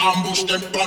ambush them,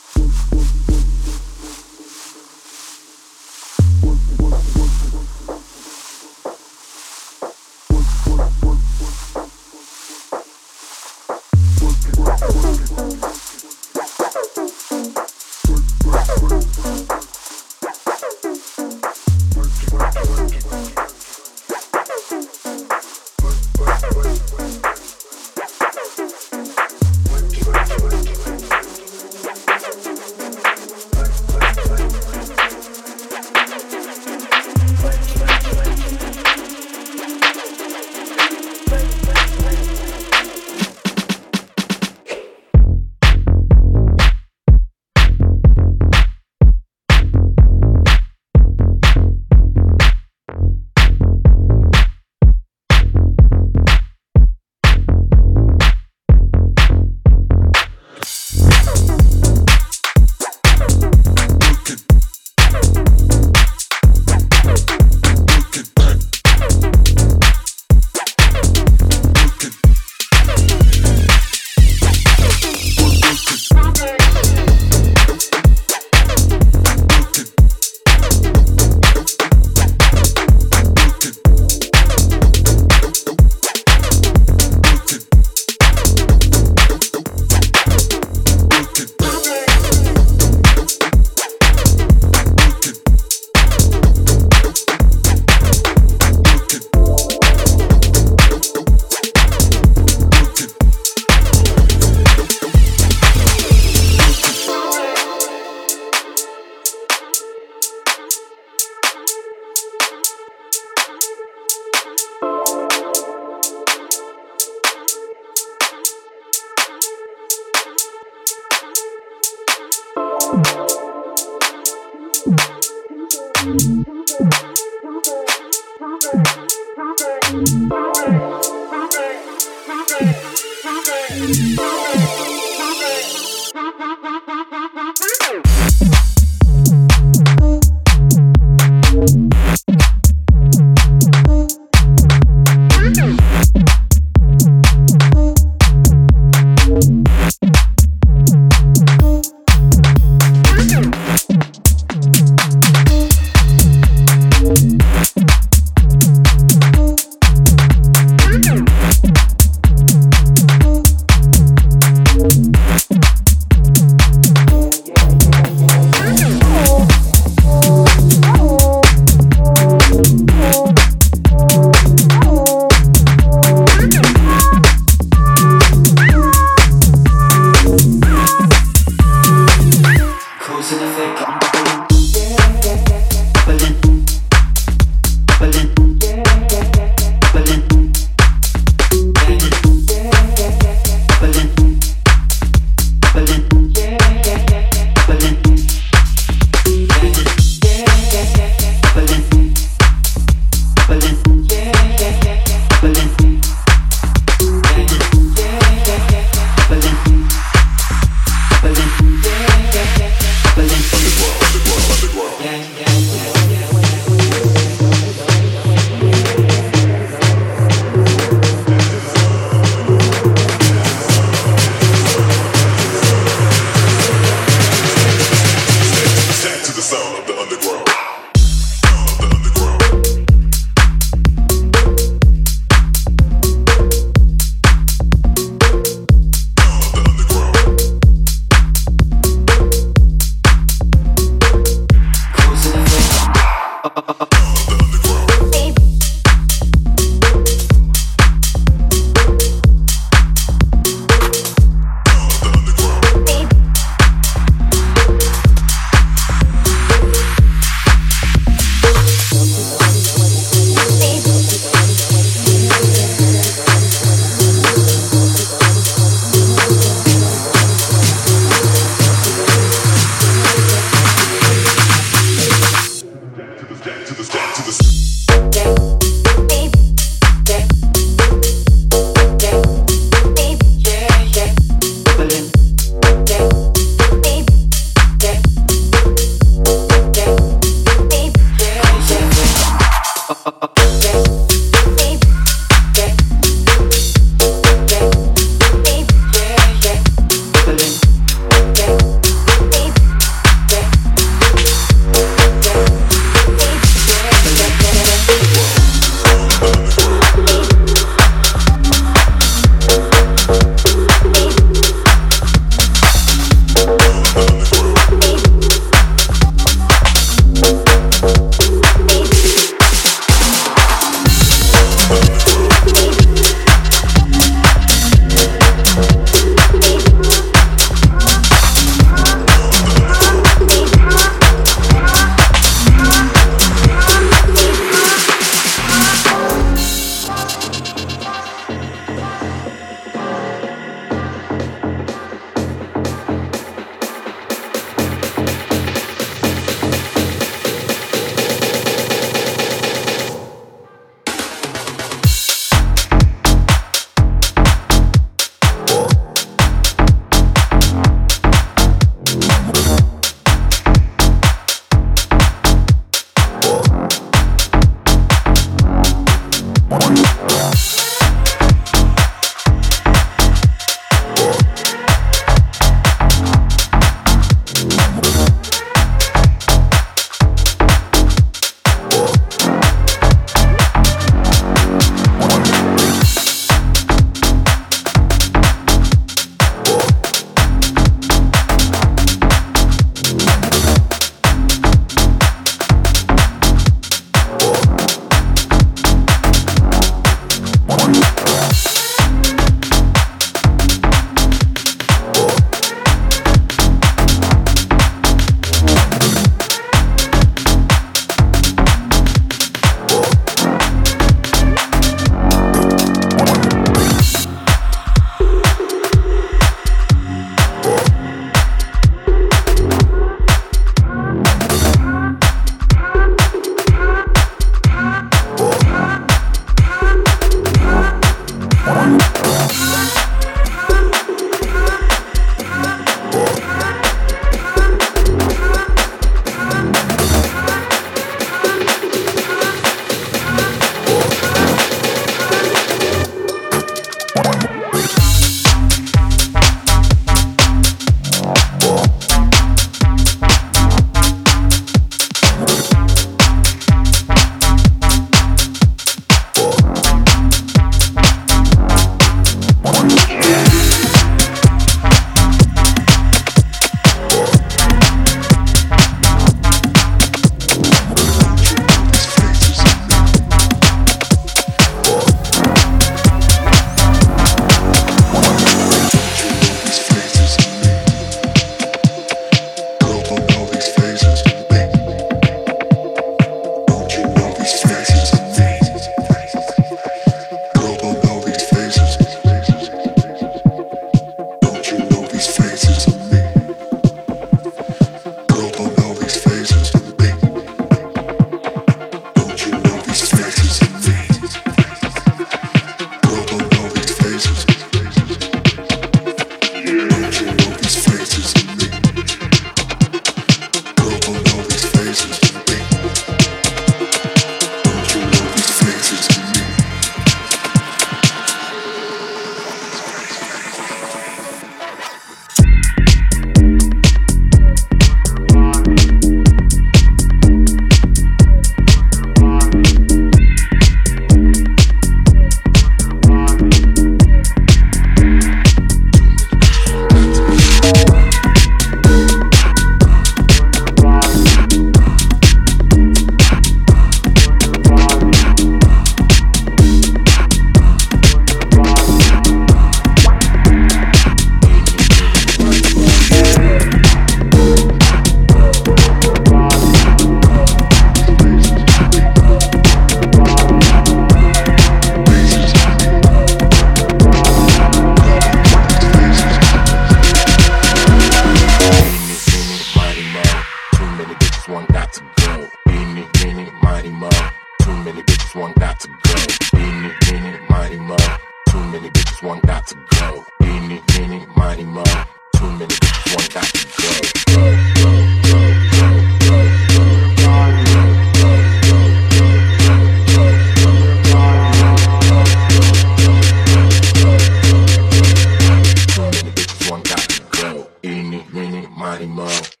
the dance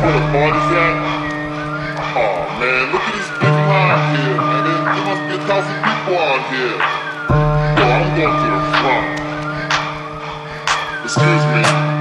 where the party's at? Oh man, look at this big line here, man. There, there must be a thousand people out here. Yo, I'm going to the front. Excuse me.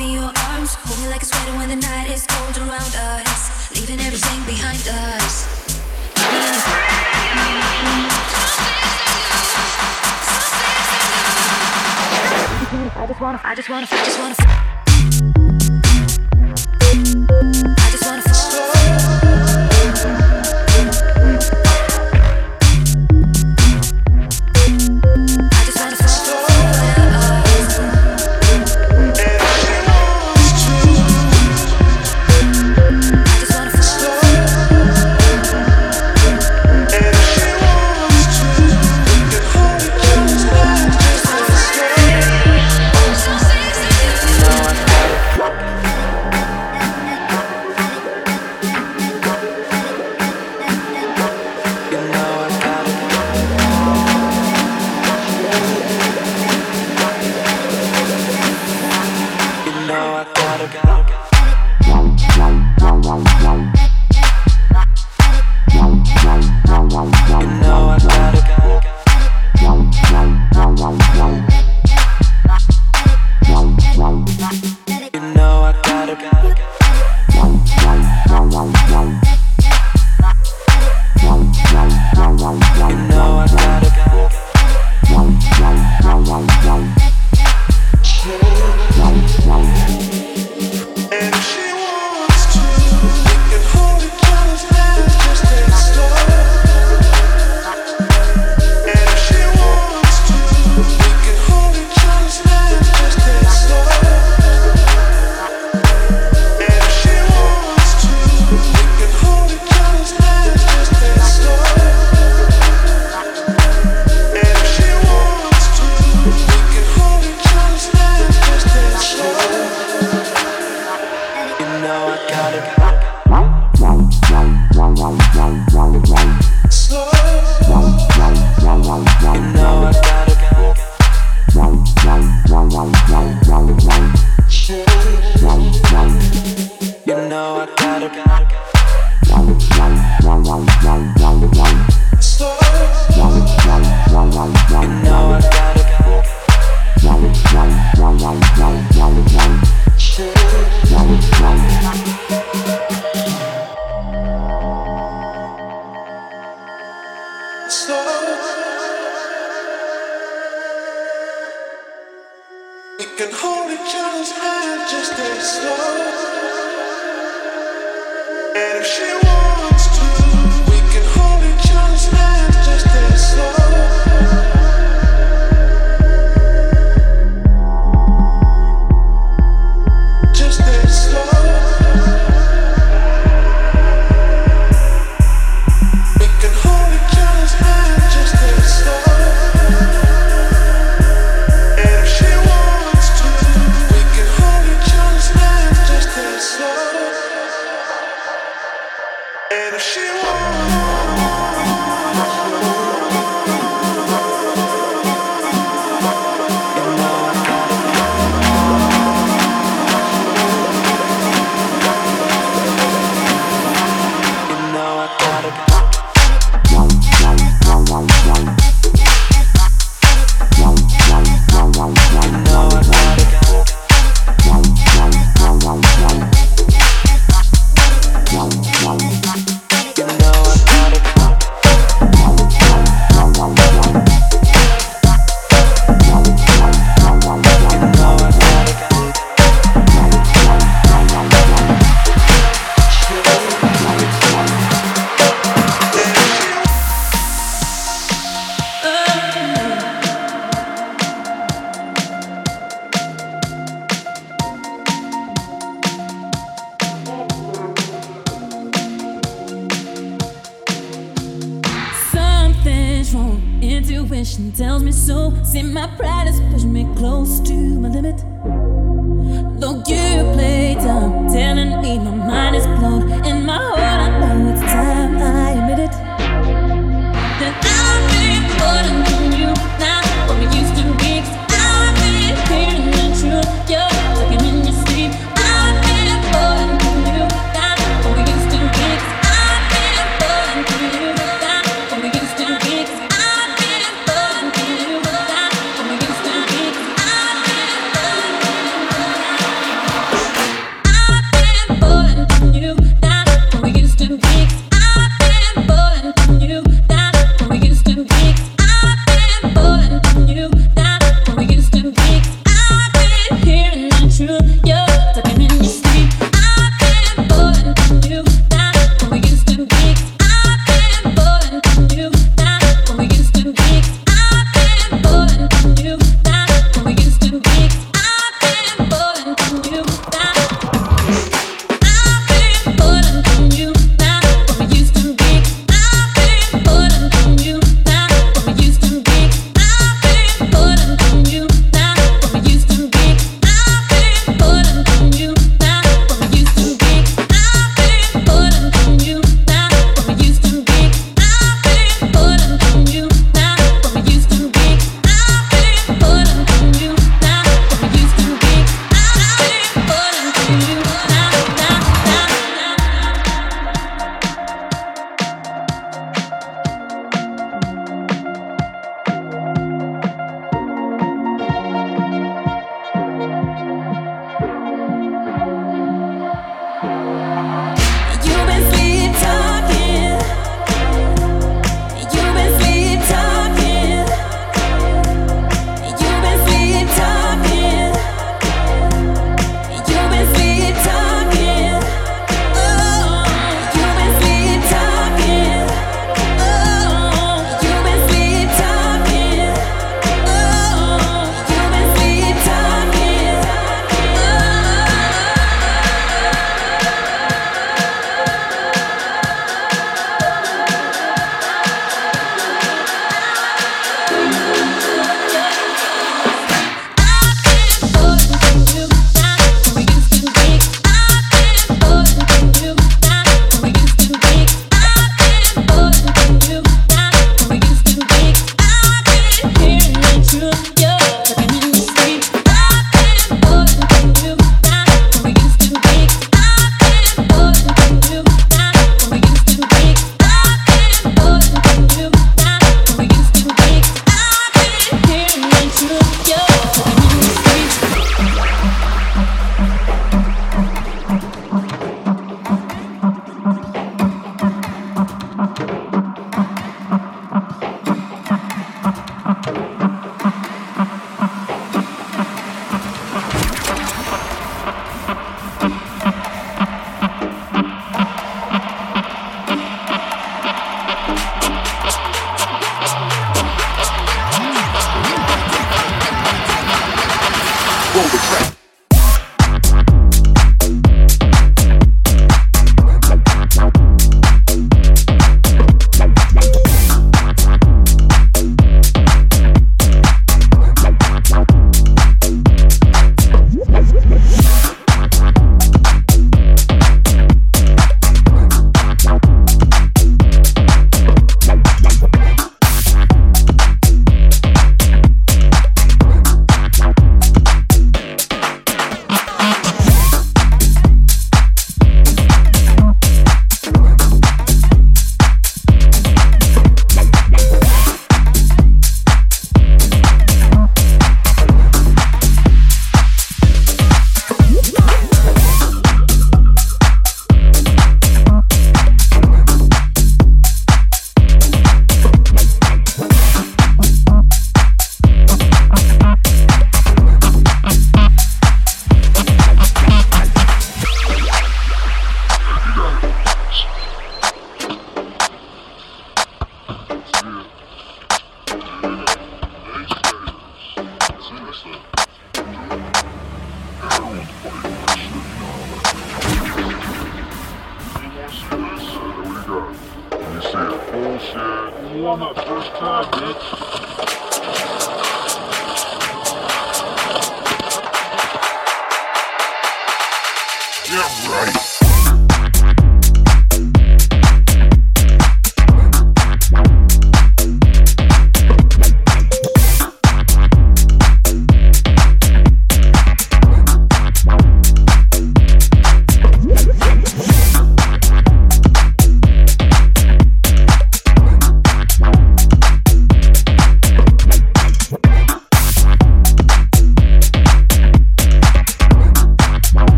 in your arms. Hold me like a sweater when the night is cold around us, leaving everything behind us. I just wanna, I just wanna, I just wanna.